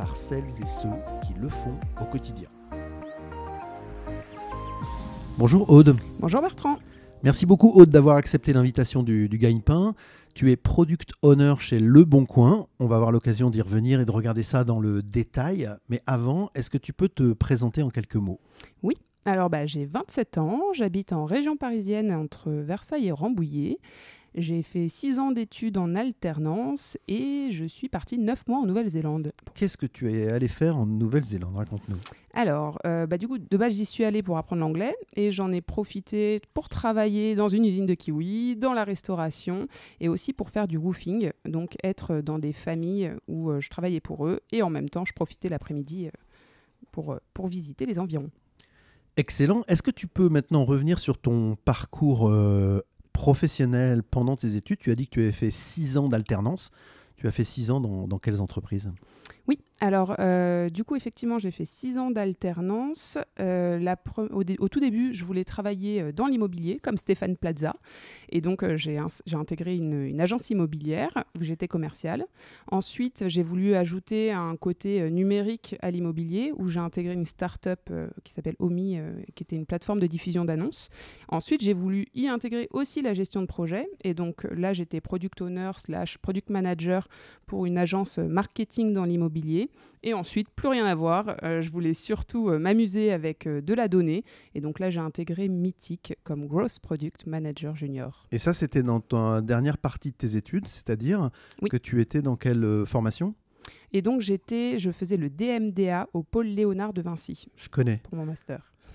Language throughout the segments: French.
par celles et ceux qui le font au quotidien. Bonjour Aude. Bonjour Bertrand. Merci beaucoup Aude d'avoir accepté l'invitation du, du Gagne-Pain. Tu es product owner chez Le Bon Coin. On va avoir l'occasion d'y revenir et de regarder ça dans le détail. Mais avant, est-ce que tu peux te présenter en quelques mots? Oui, alors bah, j'ai 27 ans, j'habite en région parisienne entre Versailles et Rambouillet. J'ai fait 6 ans d'études en alternance et je suis partie 9 mois en Nouvelle-Zélande. Qu'est-ce que tu es allé faire en Nouvelle-Zélande? Raconte-nous. Alors, euh, bah, du coup, de base, j'y suis allée pour apprendre l'anglais et j'en ai profité pour travailler dans une usine de kiwi, dans la restauration et aussi pour faire du roofing, donc être dans des familles où euh, je travaillais pour eux et en même temps, je profitais l'après-midi euh, pour, pour visiter les environs. Excellent. Est-ce que tu peux maintenant revenir sur ton parcours euh, professionnel pendant tes études. Tu as dit que tu avais fait six ans d'alternance. Tu as fait six ans dans, dans quelles entreprises? Oui, alors euh, du coup, effectivement, j'ai fait six ans d'alternance. Euh, au, tout début, je voulais travailler euh, dans l'immobilier, comme Stéphane Plaza. Et donc, j'ai intégré une, une agence immobilière où j'étais commerciale. Ensuite, j'ai voulu ajouter un côté numérique à l'immobilier où j'ai intégré une start-up qui s'appelle Omi, qui était une plateforme de diffusion d'annonces. Ensuite, j'ai voulu y intégrer aussi la gestion de projet. Et donc là, j'étais product owner slash product manager pour une agence marketing dans l'immobilier. Et ensuite, plus rien à voir. Euh, je voulais surtout euh, m'amuser avec euh, de la donnée. Et donc là, j'ai intégré Mythic comme Growth Product Manager Junior. Et ça, c'était dans ta dernière partie de tes études, c'est-à-dire Oui. que tu étais dans quelle formation? Et donc, j'étais, je faisais le DMDA au pôle Léonard de Vinci Je connais. pour mon master.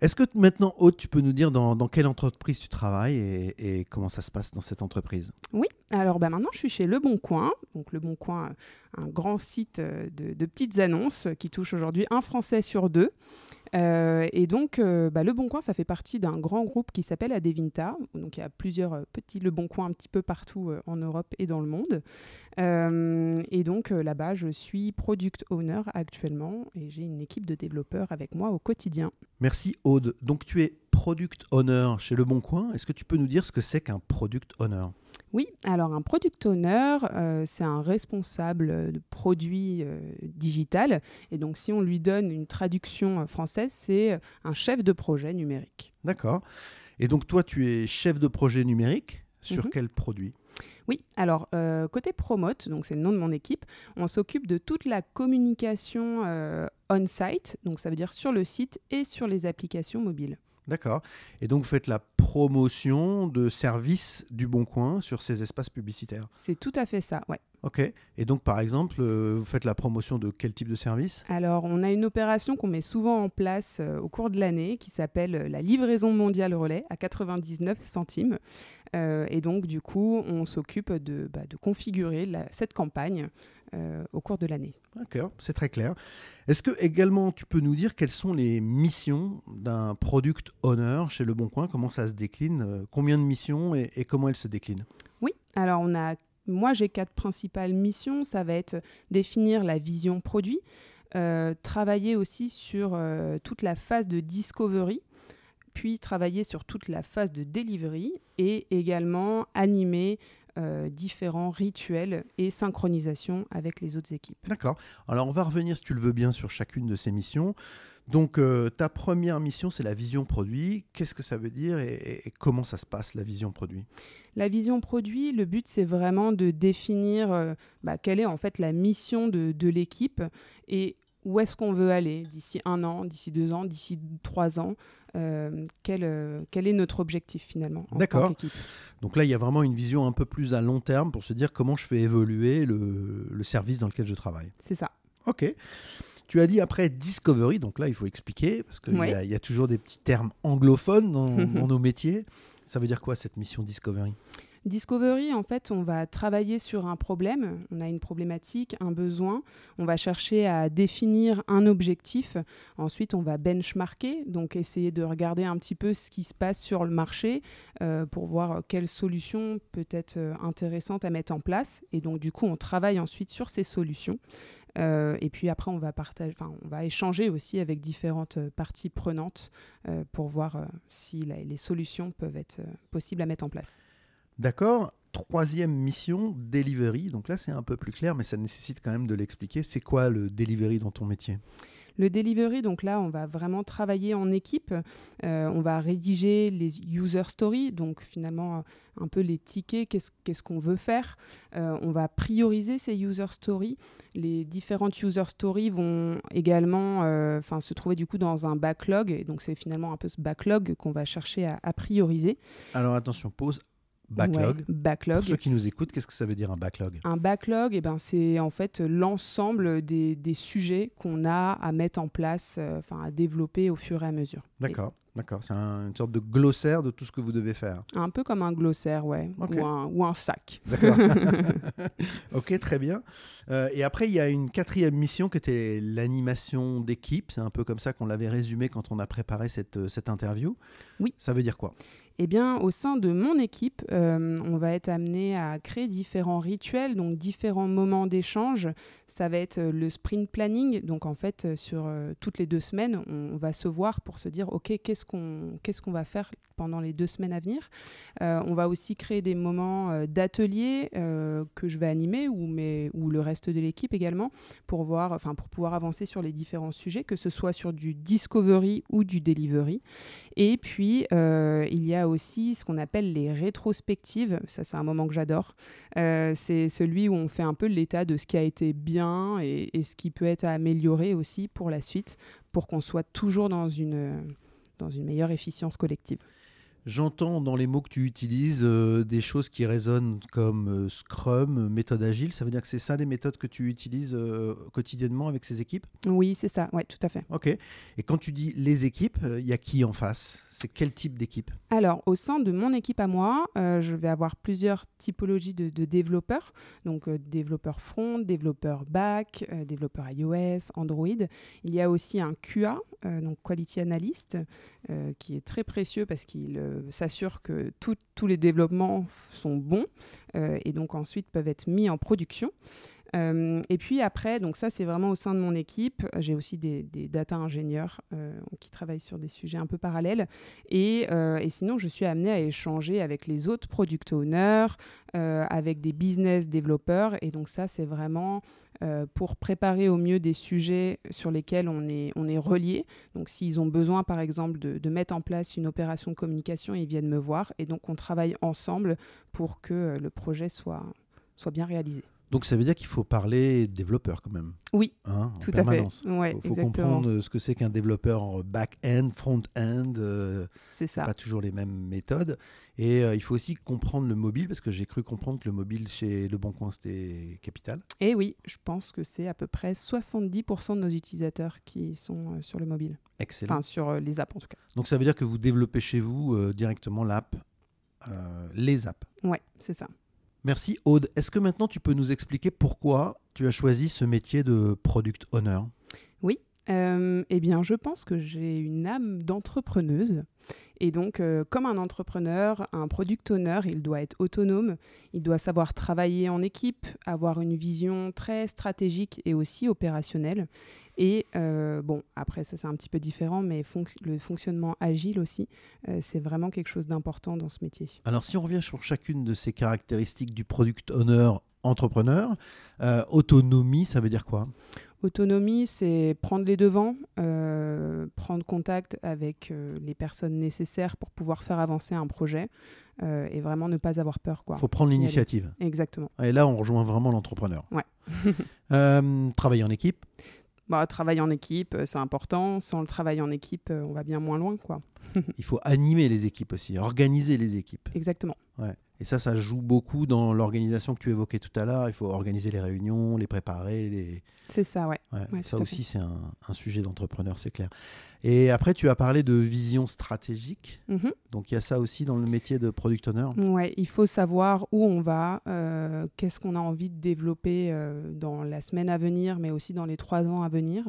Est-ce que maintenant, Aude, tu peux nous dire dans, quelle entreprise tu travailles et, comment ça se passe dans cette entreprise? Oui, alors bah maintenant je suis chez Le Bon Coin. Donc Le Bon Coin, un grand site euh, de, de petites annonces qui touche aujourd'hui un Français sur deux. Euh, et donc euh, bah, Le Bon Coin, ça fait partie d'un grand groupe qui s'appelle Adevinta. Donc il y a plusieurs euh, petits Le Bon Coin un petit peu partout euh, en Europe et dans le monde. Et donc là-bas, je suis product owner actuellement et j'ai une équipe de développeurs avec moi au quotidien. Merci Aude. Donc tu es product owner chez Le Bon Coin. Est-ce que tu peux nous dire ce que c'est qu'un product owner? Oui, alors un product owner, euh, c'est un responsable de produit euh, digital. Et donc, si on lui donne une traduction euh, française, c'est euh, un chef de projet numérique. D'accord. Et donc toi, tu es chef de projet numérique sur Mhm. quel produit? Oui, alors euh, côté promote, donc c'est le nom de mon équipe, on s'occupe de toute la communication euh, on-site, donc ça veut dire sur le site et sur les applications mobiles. D'accord. Et donc vous faites la promotion de services du Bon Coin sur ces espaces publicitaires. C'est tout à fait ça, ouais. Ok. Et donc par exemple, euh, vous faites la promotion de quel type de service? Alors, on a une opération qu'on met souvent en place euh, au cours de l'année qui s'appelle euh, la livraison mondiale relais à 99 centimes. Euh, et donc, du coup, on s'occupe de, bah, de configurer la- cette campagne euh, au cours de l'année. D'accord, c'est très clair. Est-ce que également tu peux nous dire quelles sont les missions d'un product owner chez Le Bon Coin? Comment ça se décline? Euh, Combien de missions et, et comment elles se déclinent? Oui, alors on a, moi j'ai quatre principales missions. Ça va être définir la vision produit, euh, travailler aussi sur toute la phase de discovery, puis travailler sur toute la phase de delivery et également animer euh, différents rituels et synchronisation avec les autres équipes. D'accord. Alors on va revenir, si tu le veux bien, sur chacune de ces missions. Donc euh, ta première mission, c'est la vision produit. Qu'est-ce que ça veut dire et, comment ça se passe, la vision produit? La vision produit, le but c'est vraiment de définir euh, bah, quelle est en fait la mission de, de l'équipe et où est-ce qu'on veut aller d'ici un an, d'ici deux ans, d'ici trois ans. euh, quel, euh, quel est notre objectif finalement D'accord. Donc là, il y a vraiment une vision un peu plus à long terme pour se dire comment je fais évoluer le, le service dans lequel je travaille. C'est ça. Ok. Tu as dit après Discovery, donc là il faut expliquer, parce qu'il y, a- il y a toujours des petits termes anglophones dans, dans nos métiers. Ça veut dire quoi cette mission Discovery? Discovery, en fait, on va travailler sur un problème, on a une problématique, un besoin, on va chercher à définir un objectif, ensuite on va benchmarker, donc essayer de regarder un petit peu ce qui se passe sur le marché euh, pour voir quelle solution peut être euh, intéressante à mettre en place, et donc du coup on travaille ensuite sur ces solutions. Euh, et puis après, on va, partager, on va échanger aussi avec différentes parties prenantes pour voir si les solutions peuvent être possibles à mettre en place. D'accord. Troisième mission, delivery. Donc là, c'est un peu plus clair, mais ça nécessite quand même de l'expliquer. C'est quoi le delivery dans ton métier? Le delivery, donc là, on va vraiment travailler en équipe. Euh, on va rédiger les user stories, donc finalement un peu les tickets, qu'est-ce qu'on veut faire. Euh, on va prioriser ces user stories. Les différentes user stories vont également euh, se trouver du coup dans un backlog. Et donc c'est finalement un peu ce backlog qu'on va chercher à, à prioriser. Alors attention, pause Backlog. backlog. Pour ceux qui nous écoutent, qu'est-ce que ça veut dire un backlog? Un backlog, eh ben, c'est en fait l'ensemble des, des, sujets qu'on a à mettre en place, euh, à développer au fur et à mesure. D'accord. D'accord, c'est une sorte de glossaire de tout ce que vous devez faire. Un peu comme un glossaire, ouais, ou, un, ou, un, sac. D'accord. ok, très bien. Euh, et après, il y a une quatrième mission qui était l'animation d'équipe. C'est un peu comme ça qu'on l'avait résumé quand on a préparé cette, cette interview. Oui. Ça veut dire quoi? Eh bien, au sein de mon équipe, euh, on va être amené à créer différents rituels, donc différents moments d'échange. Ça va être euh, le sprint planning. Donc, en fait, euh, sur toutes les deux semaines, on, va se voir pour se dire, OK, qu'est-ce qu'on qu'est-ce va faire pendant les deux semaines à venir? on va aussi créer des moments d'atelier que je vais animer ou, mais, ou le reste de l'équipe également pour, voir, pour pouvoir avancer sur les différents sujets, que ce soit sur du discovery ou du delivery. Et puis, il y a aussi ce qu'on appelle les rétrospectives. Ça, c'est un moment que j'adore. Euh, c'est celui où on fait un peu l'état de ce qui a été bien et, ce qui peut être amélioré aussi pour la suite, pour qu'on soit toujours dans une, dans une meilleure efficience collective. J'entends dans les mots que tu utilises euh, des choses qui résonnent comme euh, Scrum, méthode agile. Ça veut dire que c'est ça des méthodes que tu utilises quotidiennement avec ces équipes? Oui, c'est ça. Oui, tout à fait. Ok. Et quand tu dis les équipes, il y a qui en face? C'est quel type d'équipe? Alors, au sein de mon équipe à moi, euh, je vais avoir plusieurs typologies de, développeurs. Donc, euh, développeurs front, développeurs back, euh, développeurs iOS, Android. Il y a aussi un QA, donc Quality Analyst, qui est très précieux parce qu'il s'assure que tous les développements sont bons et donc ensuite peuvent être mis en production. Euh, et puis après, donc ça c'est vraiment au sein de mon équipe. J'ai aussi des, data ingénieurs euh, qui travaillent sur des sujets un peu parallèles. Et, euh, et, sinon, je suis amenée à échanger avec les autres product owners, avec des business développeurs. Et donc ça, c'est vraiment pour préparer au mieux des sujets sur lesquels on est, on relié. Donc s'ils ont besoin, par exemple, de, mettre en place une opération de communication, ils viennent me voir. Et donc on travaille ensemble pour que le projet soit bien réalisé. Donc ça veut dire qu'il faut parler développeur quand même. Oui, hein, tout à fait. Il faut, comprendre ce que c'est qu'un développeur back-end, front-end. Euh, c'est ça. Pas toujours les mêmes méthodes. Et euh, il faut aussi comprendre le mobile, parce que j'ai cru comprendre que le mobile chez Le Bon Coin, c'était capital. Et oui, je pense que c'est à peu près 70% de nos utilisateurs qui sont euh, sur le mobile. Excellent. Enfin, sur les apps en tout cas. Donc ça veut dire que vous développez chez vous directement l'app, les apps. Ouais, c'est ça. Merci Aude. Est-ce que maintenant tu peux nous expliquer pourquoi tu as choisi ce métier de product owner? Oui. Euh, eh bien, je pense que j'ai une âme d'entrepreneuse. Et donc, euh, comme un entrepreneur, un product owner, il doit être autonome, il doit savoir travailler en équipe, avoir une vision très stratégique et aussi opérationnelle. Et euh, bon, après, ça c'est un petit peu différent, mais le fonctionnement agile aussi, euh, c'est vraiment quelque chose d'important dans ce métier. Alors, si on revient sur chacune de ces caractéristiques du product owner entrepreneur, euh, autonomie, ça veut dire quoi? Autonomie, c'est prendre les devants, prendre contact avec les personnes nécessaires pour pouvoir faire avancer un projet et vraiment ne pas avoir peur. Il faut prendre l'initiative. Exactement. Et là, on rejoint vraiment l'entrepreneur. Ouais. travailler en équipe bah, travail en équipe, euh, c'est important. Sans le travail en équipe, euh, on va bien moins loin. quoi. Il faut animer les équipes aussi, organiser les équipes. Exactement. Ouais. Et ça, ça joue beaucoup dans l'organisation que tu évoquais tout à l'heure. Il faut organiser les réunions, les préparer. Les... C'est ça, ouais. ça aussi, c'est un, un, sujet d'entrepreneur, c'est clair. Et après, tu as parlé de vision stratégique. Mhm. Donc il y a ça aussi dans le métier de product owner. Ouais, il faut savoir où on va, euh, qu'est-ce qu'on a envie de développer euh, dans la semaine à venir, mais aussi dans les trois ans à venir.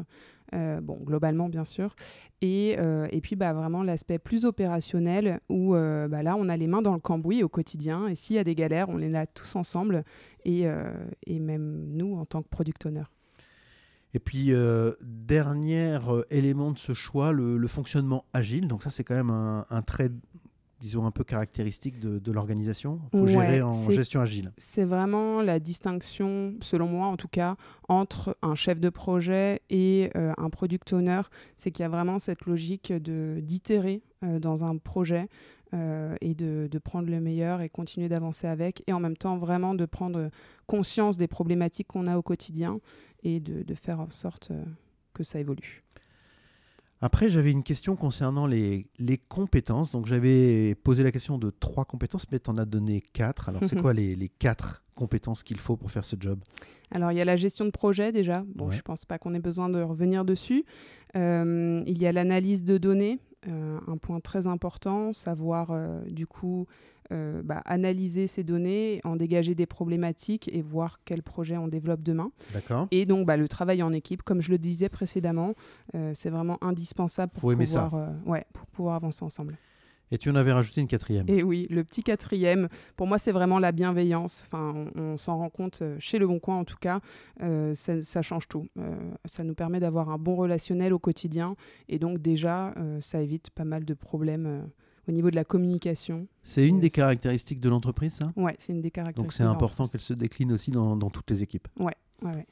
Euh, bon, globalement, bien sûr. Et, et puis, bah, vraiment, l'aspect plus opérationnel où bah, là, on a les mains dans le cambouis au quotidien. Et s'il y a des galères, on est là tous ensemble. Et, et même nous, en tant que product owner. Et puis, euh, dernier euh, élément de ce choix, le, le fonctionnement agile. Donc ça, c'est quand même un, un trait, disons, un peu caractéristique de, de l'organisation. Il faut Ouais, gérer en gestion agile. C'est vraiment la distinction, selon moi en tout cas, entre un chef de projet et euh, un product owner. C'est qu'il y a vraiment cette logique d'itérer euh, dans un projet euh, et de, de prendre le meilleur et continuer d'avancer avec. Et en même temps, vraiment de prendre conscience des problématiques qu'on a au quotidien et de, de faire en sorte euh, que ça évolue. Après, j'avais une question concernant les, les compétences. Donc, j'avais posé la question de trois compétences, mais tu en as donné quatre. Alors, c'est quoi les, les quatre compétences qu'il faut pour faire ce job? Alors, il y a la gestion de projet déjà. Bon, Ouais. je pense pas qu'on ait besoin de revenir dessus. Euh, il y a l'analyse de données, un point très important, savoir euh, du coup euh, bah, analyser ces données, en dégager des problématiques et voir quel projet on développe demain. D'accord Et donc, bah, le travail en équipe, comme je le disais précédemment, euh, c'est vraiment indispensable pour Faut aimer ça. pouvoir, euh, ouais, pour pouvoir avancer ensemble. Et tu en avais rajouté une quatrième. Et oui, le petit quatrième, pour moi, c'est vraiment la bienveillance. Enfin, on, on s'en rend compte euh, chez Le Bon Coin, en tout cas, euh, ça, ça change tout. Euh, ça nous permet d'avoir un bon relationnel au quotidien. Et donc, déjà, euh, ça évite pas mal de problèmes au niveau de la communication. C'est une des caractéristiques de l'entreprise, ça? Ouais, c'est une des caractéristiques. Donc, c'est important qu'elle se décline aussi dans, dans toutes les équipes. Ouais, ouais.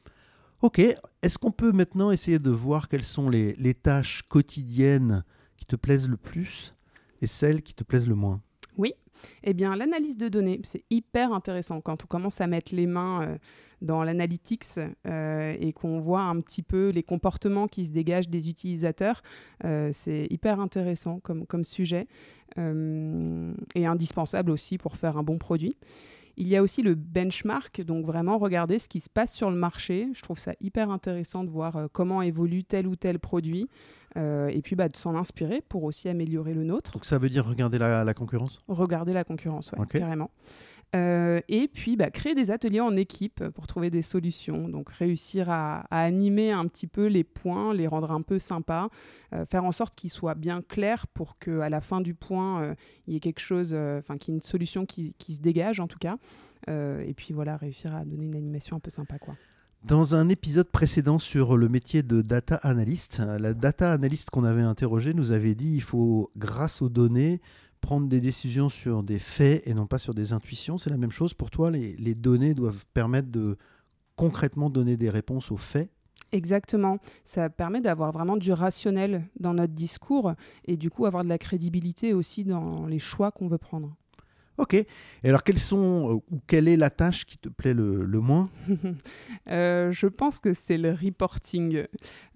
Ok, est-ce qu'on peut maintenant essayer de voir quelles sont les, les tâches quotidiennes qui te plaisent le plus? Et celles qui te plaisent le moins Eh bien, l'analyse de données, c'est hyper intéressant quand on commence à mettre les mains euh, dans l'analytics euh, et qu'on voit un petit peu les comportements qui se dégagent des utilisateurs. euh, c'est hyper intéressant comme, comme sujet et indispensable aussi pour faire un bon produit. Il y a aussi le benchmark, donc vraiment regarder ce qui se passe sur le marché. Je trouve ça hyper intéressant de voir euh, comment évolue tel ou tel produit euh, et puis bah, de s'en inspirer pour aussi améliorer le nôtre Donc, ça veut dire regarder la, la concurrence? Regarder la concurrence, Ok. carrément. Euh, et puis bah, créer des ateliers en équipe pour trouver des solutions. Donc réussir à, animer un petit peu les points, les rendre un peu sympas, euh, faire en sorte qu'ils soient bien clairs pour qu'à la fin du point, euh, il y ait quelque chose, enfin qu'il y ait une solution qui, se dégage en tout cas. Et puis voilà, réussir à donner une animation un peu sympa. quoi. Dans un épisode précédent sur le métier de data analyst, la data analyst qu'on avait interrogée nous avait dit il faut, grâce aux données, prendre des décisions sur des faits et non pas sur des intuitions. C'est la même chose pour toi les, données doivent permettre de concrètement donner des réponses aux faits? Exactement. Ça permet d'avoir vraiment du rationnel dans notre discours et du coup avoir de la crédibilité aussi dans les choix qu'on veut prendre. Ok. Et alors, quelles sont, euh, ou quelle est la tâche qui te plaît le, le moins? Euh, je pense que c'est le reporting.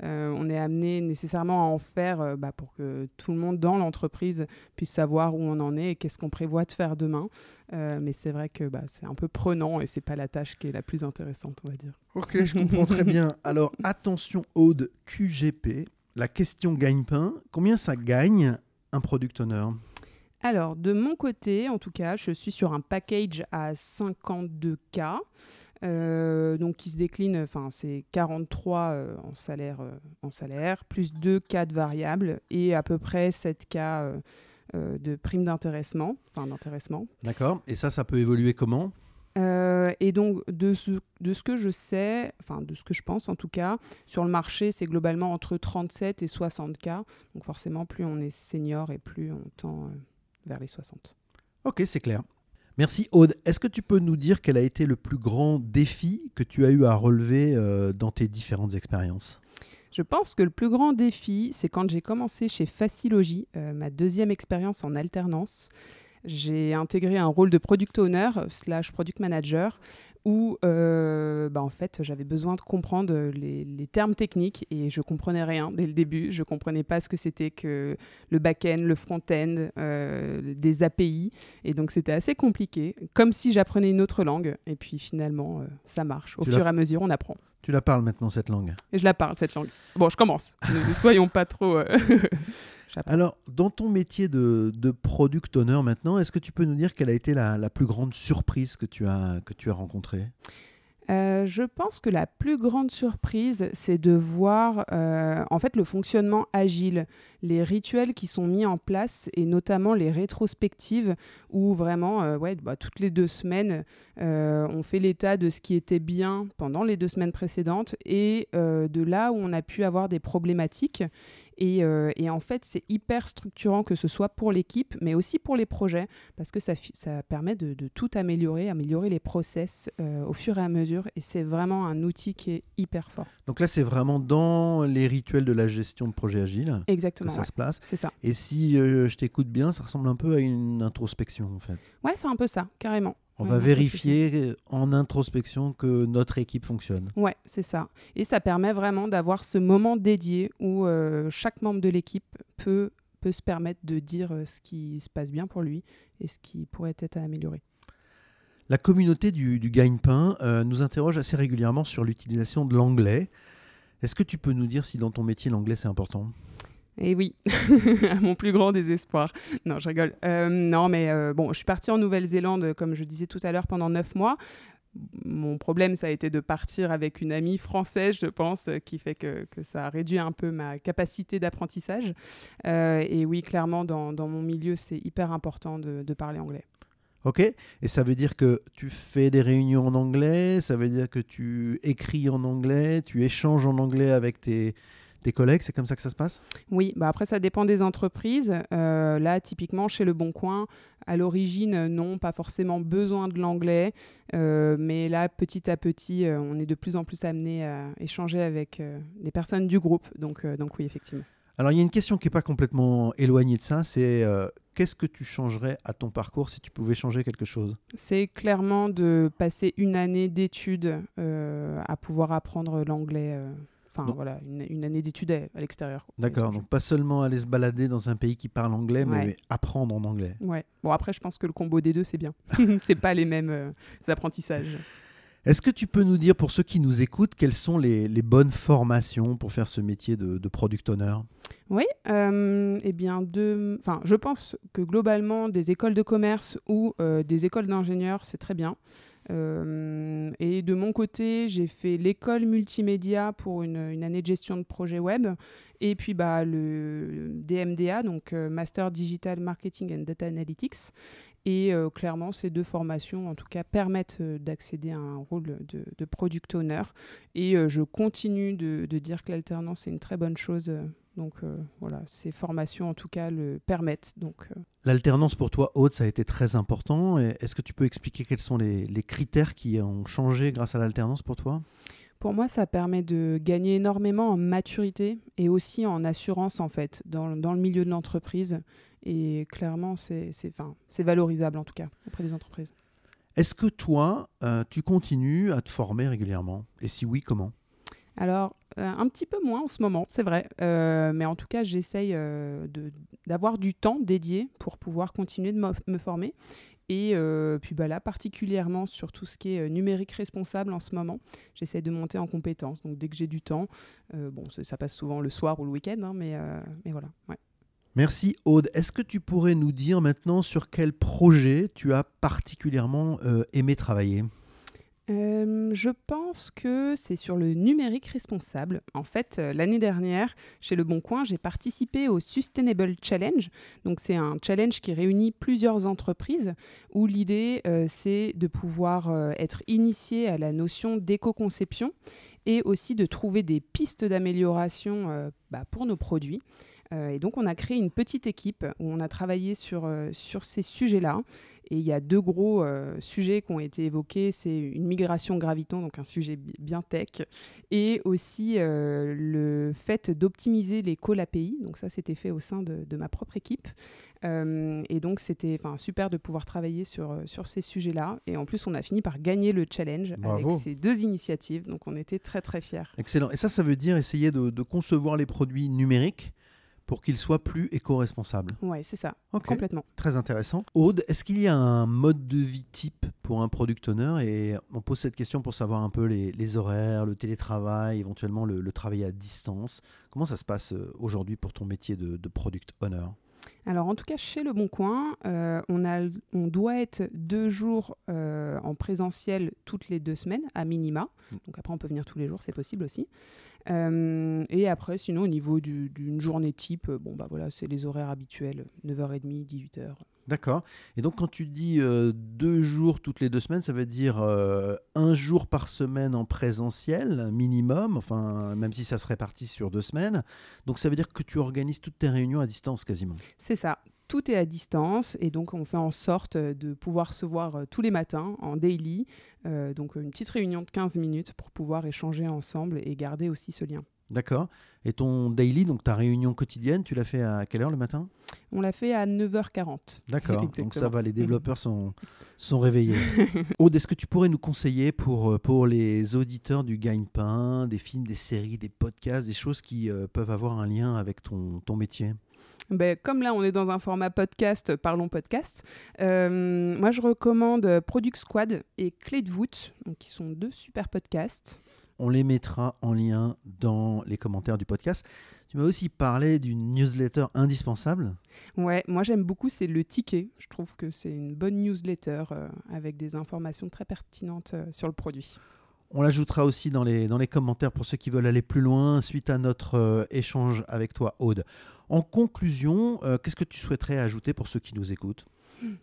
Euh, on est amené nécessairement à en faire euh, bah, pour que tout le monde dans l'entreprise puisse savoir où on en est et qu'est-ce qu'on prévoit de faire demain. Mais c'est vrai que bah, c'est un peu prenant et c'est pas la tâche qui est la plus intéressante, on va dire. Ok, je comprends très bien. Alors, attention, Aude, QGP, la question gagne-pain. Combien ça gagne un product owner? Alors, de mon côté, en tout cas, je suis sur un package à 52K. euh, donc qui se décline, enfin c'est 43 euh, en, salaire, euh, en salaire, plus 2 cas de variables et à peu près 7 cas euh, euh, de prime d'intéressement, enfin d'intéressement. D'accord. Et ça, ça peut évoluer comment? Euh, et donc, de ce, de ce que je sais, enfin de ce que je pense en tout cas, sur le marché, c'est globalement entre 37 et 60 cas. Donc forcément, plus on est senior et plus on tend euh, vers les 60. Ok, c'est clair. Merci Aude. Est-ce que tu peux nous dire quel a été le plus grand défi que tu as eu à relever euh, dans tes différentes expériences? Je pense que le plus grand défi, c'est quand j'ai commencé chez Facilogy, euh, ma deuxième expérience en alternance. J'ai intégré un rôle de product owner slash product manager où euh, bah, en fait j'avais besoin de comprendre les, les termes techniques et je comprenais rien dès le début. Je comprenais pas ce que c'était que le back-end, le front-end, euh, des API et donc c'était assez compliqué, comme si j'apprenais une autre langue et puis finalement euh, ça marche. Au Tu fur et à mesure on apprend. Tu la parles maintenant, cette langue Et je la parle, cette langue. Bon, je commence. ne, soyons pas trop... Euh, Alors, dans ton métier de, de product owner maintenant, est-ce que tu peux nous dire quelle a été la, la plus grande surprise que tu as, que tu as rencontrée? Euh, je pense que la plus grande surprise, c'est de voir euh, en fait le fonctionnement agile, les rituels qui sont mis en place et notamment les rétrospectives où vraiment, euh, ouais, bah, toutes les deux semaines, on fait l'état de ce qui était bien pendant les deux semaines précédentes et de là où on a pu avoir des problématiques euh, et, en fait, c'est hyper structurant que ce soit pour l'équipe, mais aussi pour les projets, parce que ça, ça permet de, tout améliorer, améliorer les process euh, au fur et à mesure. Et c'est vraiment un outil qui est hyper fort. Donc là, c'est vraiment dans les rituels de la gestion de projet agile Exactement, ça se place. C'est ça. Et si euh, je t'écoute bien, ça ressemble un peu à une introspection, en fait. Ouais, c'est un peu ça, carrément. On va vérifier en introspection que notre équipe fonctionne. Ouais, c'est ça. Et ça permet vraiment d'avoir ce moment dédié où euh, chaque membre de l'équipe peut, peut se permettre de dire euh, ce qui se passe bien pour lui et ce qui pourrait être amélioré. La communauté du, du gagne-pain euh, nous interroge assez régulièrement sur l'utilisation de l'anglais. Est-ce que tu peux nous dire si dans ton métier l'anglais c'est important? Et oui, à mon plus grand désespoir. Non, je rigole. Euh, non, mais euh, bon, je suis partie en Nouvelle-Zélande, comme je disais tout à l'heure, pendant neuf mois. Mon problème, ça a été de partir avec une amie française, je pense, qui fait que, que ça a réduit un peu ma capacité d'apprentissage. Euh, et oui, clairement, dans, dans mon milieu, c'est hyper important de, de parler anglais. Ok, et ça veut dire que tu fais des réunions en anglais, ça veut dire que tu écris en anglais, tu échanges en anglais avec tes, tes collègues, c'est comme ça que ça se passe? Oui, bah après ça dépend des entreprises. Euh, là, typiquement chez Le Bon Coin, à l'origine, non, pas forcément besoin de l'anglais, euh, mais là, petit à petit, euh, on est de plus en plus amené à échanger avec des personnes du groupe. Donc, donc oui, effectivement. Alors il y a une question qui n'est pas complètement éloignée de ça, c'est qu'est-ce que tu changerais à ton parcours si tu pouvais changer quelque chose? C'est clairement de passer une année d'études à pouvoir apprendre l'anglais Enfin, voilà, une, année d'études à, l'extérieur. D'accord, donc pas seulement aller se balader dans un pays qui parle anglais, mais apprendre en anglais. Ouais. Bon, après, je pense que le combo des deux, c'est bien. c'est pas les mêmes euh, apprentissages. Est-ce que tu peux nous dire, pour ceux qui nous écoutent, quelles sont les, bonnes formations pour faire ce métier de, product owner? Oui, euh, eh bien, de, je pense que globalement, des écoles de commerce ou euh, des écoles d'ingénieurs, c'est très bien. Euh, et de mon côté, j'ai fait l'école multimédia pour une, année de gestion de projet web. Et puis bah, le DMDA, donc euh, Master Digital Marketing and Data Analytics. Et euh, clairement, ces deux formations, en tout cas, permettent d'accéder à un rôle de, product owner. Et je continue de, de dire que l'alternance est une très bonne chose donc euh, voilà, ces formations en tout cas le permettent. Donc euh. l'alternance pour toi, Aude, ça a été très important. Est-ce que tu peux expliquer quels sont les, critères qui ont changé grâce à l'alternance pour toi? Pour moi, ça permet de gagner énormément en maturité et aussi en assurance en fait dans, le milieu de l'entreprise. Et clairement, c'est valorisable en tout cas auprès des entreprises. Est-ce que toi, euh, tu continues à te former régulièrement? Et si oui, comment? Alors, euh, un petit peu moins en ce moment, c'est vrai. Euh, mais en tout cas, j'essaye euh, d'avoir du temps dédié pour pouvoir continuer de me former. Et puis bah, là, particulièrement sur tout ce qui est numérique responsable en ce moment, j'essaie de monter en compétences. Donc dès que j'ai du temps, bon, ça passe souvent le soir ou le week-end, hein, mais, mais voilà. Merci Aude. Est-ce que tu pourrais nous dire maintenant sur quel projet tu as particulièrement aimé travailler? Euh, je pense que c'est sur le numérique responsable. En fait, euh, l'année dernière, chez Le Bon Coin, j'ai participé au Sustainable Challenge. Donc, c'est un challenge qui réunit plusieurs entreprises où l'idée, euh, c'est de pouvoir être initié à la notion d'éco-conception et aussi de trouver des pistes d'amélioration bah, pour nos produits. Et donc, on a créé une petite équipe où on a travaillé sur, sur ces sujets-là. Et il y a deux gros euh, sujets qui ont été évoqués. C'est une migration graviton, donc un sujet bien tech, et aussi euh, le fait d'optimiser les calls API. Donc ça, c'était fait au sein de, ma propre équipe. Euh, et donc, c'était super de pouvoir travailler sur, sur ces sujets-là. Et en plus, on a fini par gagner le challenge avec ces deux initiatives. Donc, on était très, très fiers. Excellent. Et ça, ça veut dire essayer de, de concevoir les produits numériques pour qu'il soit plus éco-responsable. Ouais, c'est ça, complètement. Très intéressant. Aude, est-ce qu'il y a un mode de vie type pour un product owner? Et on pose cette question pour savoir un peu les, les horaires, le télétravail, éventuellement le, le travail à distance. Comment ça se passe euh, aujourd'hui pour ton métier de, de product owner? Alors en tout cas chez Le Bon Coin, euh, on, a, on doit être deux jours euh, en présentiel toutes les deux semaines à minima. Mm. Donc après on peut venir tous les jours, c'est possible aussi. Euh, et après sinon au niveau du- d'une journée type, euh, bon bah voilà c'est les horaires habituels, 9h30, 18h. D'accord. Et donc quand tu dis euh, deux jours toutes les deux semaines, ça veut dire euh, un jour par semaine en présentiel minimum, enfin même si ça se répartit sur deux semaines. Donc ça veut dire que tu organises toutes tes réunions à distance quasiment. C'est ça. Tout est à distance et donc on fait en sorte euh, de pouvoir se voir euh, tous les matins en daily. Euh, donc une petite réunion de 15 minutes pour pouvoir échanger ensemble et garder aussi ce lien. D'accord. Et ton daily, donc ta réunion quotidienne, tu l'as fait à quelle heure le matin? On l'a fait à 9h40. D'accord, donc ça va, les développeurs sont, sont réveillés. Aude, est-ce que tu pourrais nous conseiller pour, pour les auditeurs du Gagne-Pain, des films, des séries, des podcasts, des choses qui euh, peuvent avoir un lien avec ton, ton métier? Ben, comme là, on est dans un format podcast, parlons podcast. euh, moi, je recommande euh, Product Squad et Clé de voûte, donc, qui sont deux super podcasts. On les mettra en lien dans les commentaires du podcast. Tu m'as aussi parlé d'une newsletter indispensable. Ouais, moi j'aime beaucoup, c'est le ticket. Je trouve que c'est une bonne newsletter euh, avec des informations très pertinentes euh, sur le produit. On l'ajoutera aussi dans les, dans les commentaires pour ceux qui veulent aller plus loin suite à notre euh, échange avec toi, Aude. En conclusion, euh, qu'est-ce que tu souhaiterais ajouter pour ceux qui nous écoutent?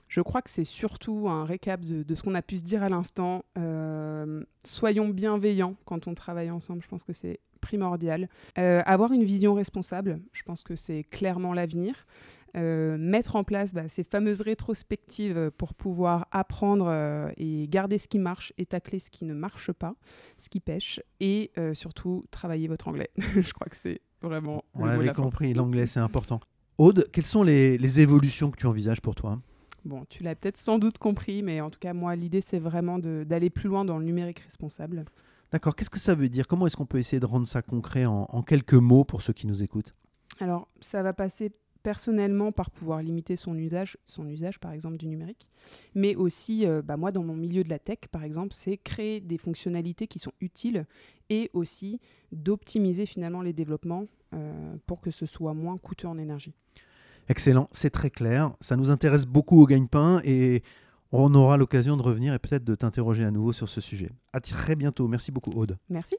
Je crois que c'est surtout un récap de, ce qu'on a pu se dire à l'instant. Euh, soyons bienveillants quand on travaille ensemble, je pense que c'est primordial. Euh, avoir une vision responsable, je pense que c'est clairement l'avenir. Mettre en place bah, ces fameuses rétrospectives pour pouvoir apprendre et garder ce qui marche et tacler ce qui ne marche pas, ce qui pêche, et surtout travailler votre anglais. je crois que c'est vraiment... On l'avait compris, l'anglais c'est important. Aude, quelles sont les, les évolutions que tu envisages pour toi? Bon, tu l'as peut-être sans doute compris, mais en tout cas, moi, l'idée, c'est vraiment d'aller plus loin dans le numérique responsable. D'accord, qu'est-ce que ça veut dire? Comment est-ce qu'on peut essayer de rendre ça concret en, en quelques mots pour ceux qui nous écoutent? Alors, ça va passer personnellement par pouvoir limiter son usage, son usage par exemple du numérique, mais aussi, euh, bah, moi dans mon milieu de la tech par exemple, c'est créer des fonctionnalités qui sont utiles et aussi d'optimiser finalement les développements euh, pour que ce soit moins coûteux en énergie. Excellent, c'est très clair. Ça nous intéresse beaucoup au gagne-pain et on aura l'occasion de revenir et peut-être de t'interroger à nouveau sur ce sujet. À très bientôt. Merci beaucoup, Aude. Merci.